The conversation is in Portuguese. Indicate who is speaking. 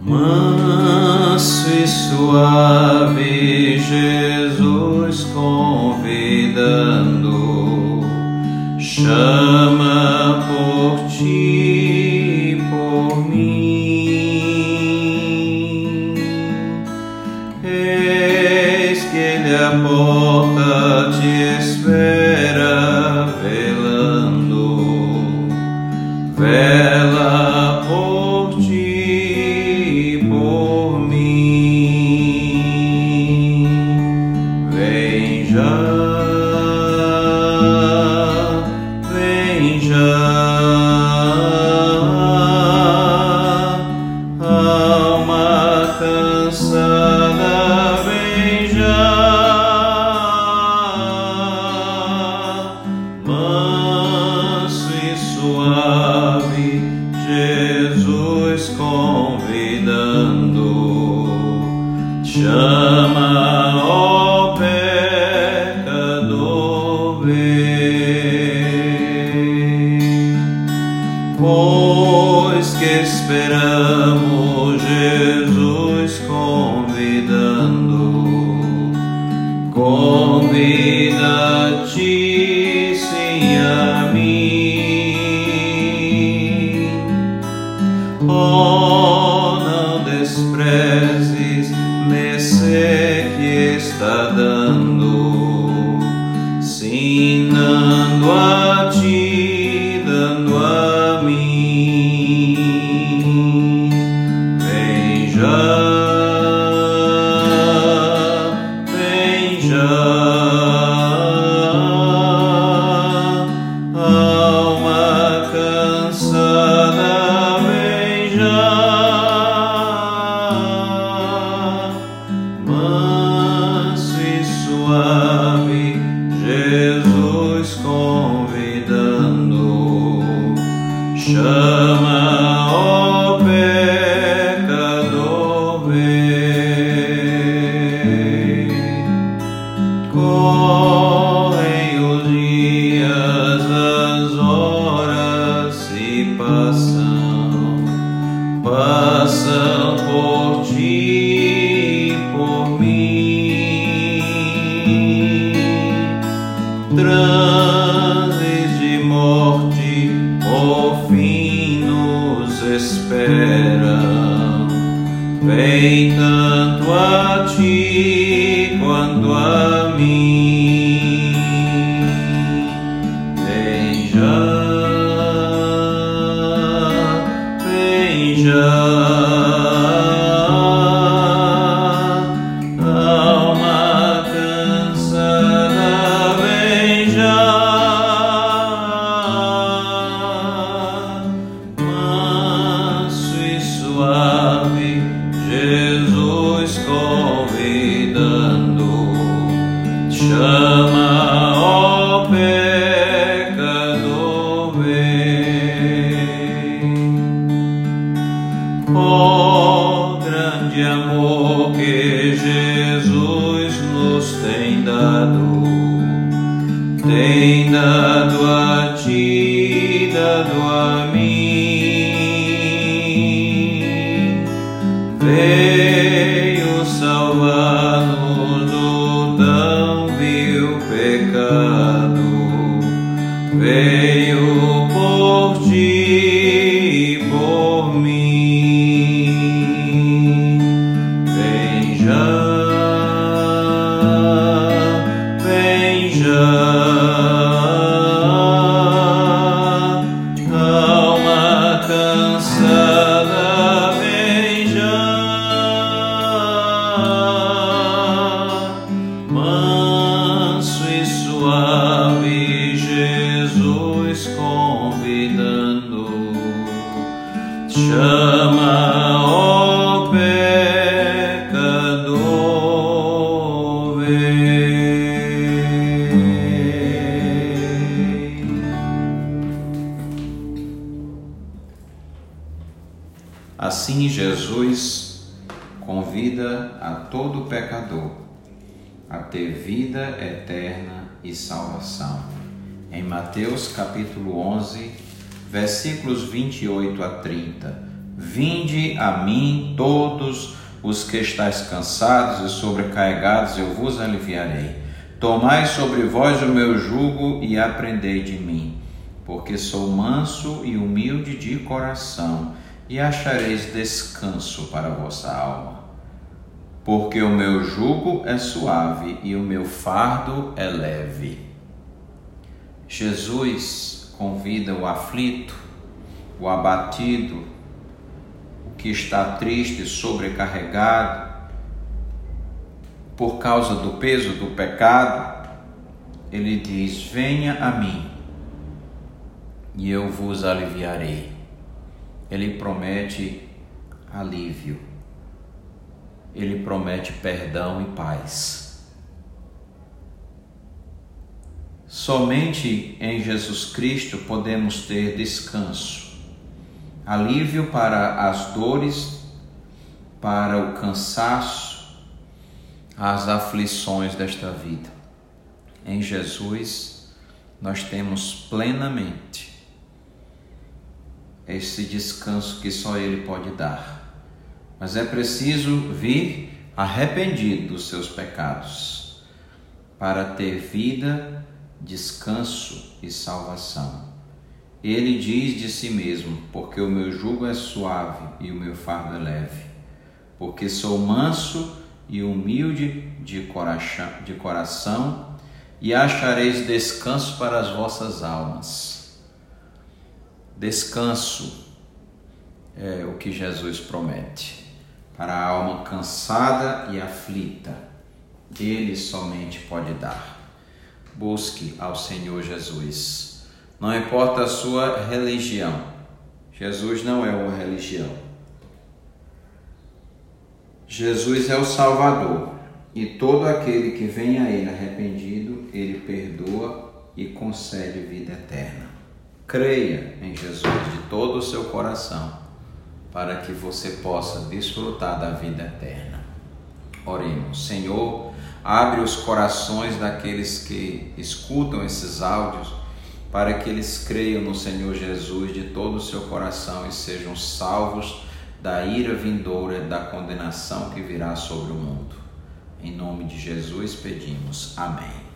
Speaker 1: Manso e suave Jesus convidando, chama por ti, por mim. Que ele a porta te espera, chama, ó pecador. Pois que esperamos Jesus convidando, convida a ti, sim, a mim. Oh, não desprezes mercê que está por ti, por mim. Transes de morte, por fim nos esperam. Vem tanto a ti quanto a vem Ó grande amor que Jesus nos tem dado, tem dado a ti, dado a mim. Chama, ó pecador. Assim Jesus convida a todo pecador a ter vida eterna e salvação. Em Mateus capítulo 11, versículos 28 a 30. Vinde a mim todos os que estáis cansados e sobrecarregados, eu vos aliviarei. Tomai sobre vós o meu jugo e aprendei de mim, porque sou manso e humilde de coração, e achareis descanso para a vossa alma. Porque o meu jugo é suave e o meu fardo é leve. Jesus convida o aflito, o abatido, o que está triste, sobrecarregado, por causa do peso do pecado, ele diz: Venha a mim e eu vos aliviarei. Ele promete alívio, ele promete perdão e paz. Somente em Jesus Cristo podemos ter descanso, alívio para as dores, para o cansaço, as aflições desta vida. Em Jesus, nós temos plenamente esse descanso que só Ele pode dar. Mas é preciso vir arrependido dos seus pecados para ter vida, descanso e salvação. Ele diz de si mesmo: Porque o meu jugo é suave e o meu fardo é leve, porque sou manso e humilde de coração, de coração e achareis descanso para as vossas almas. Descanso é o que Jesus promete para a alma cansada e aflita. Ele somente pode dar. Busque ao Senhor Jesus. Não importa a sua religião. Jesus não é uma religião. Jesus é o Salvador e todo aquele que vem a Ele arrependido, Ele perdoa e concede vida eterna. Creia em Jesus de todo o seu coração para que você possa desfrutar da vida eterna. Oremos, Senhor, abre os corações daqueles que escutam esses áudios para que eles creiam no Senhor Jesus de todo o seu coração e sejam salvos da ira vindoura, da condenação que virá sobre o mundo. Em nome de Jesus pedimos. Amém.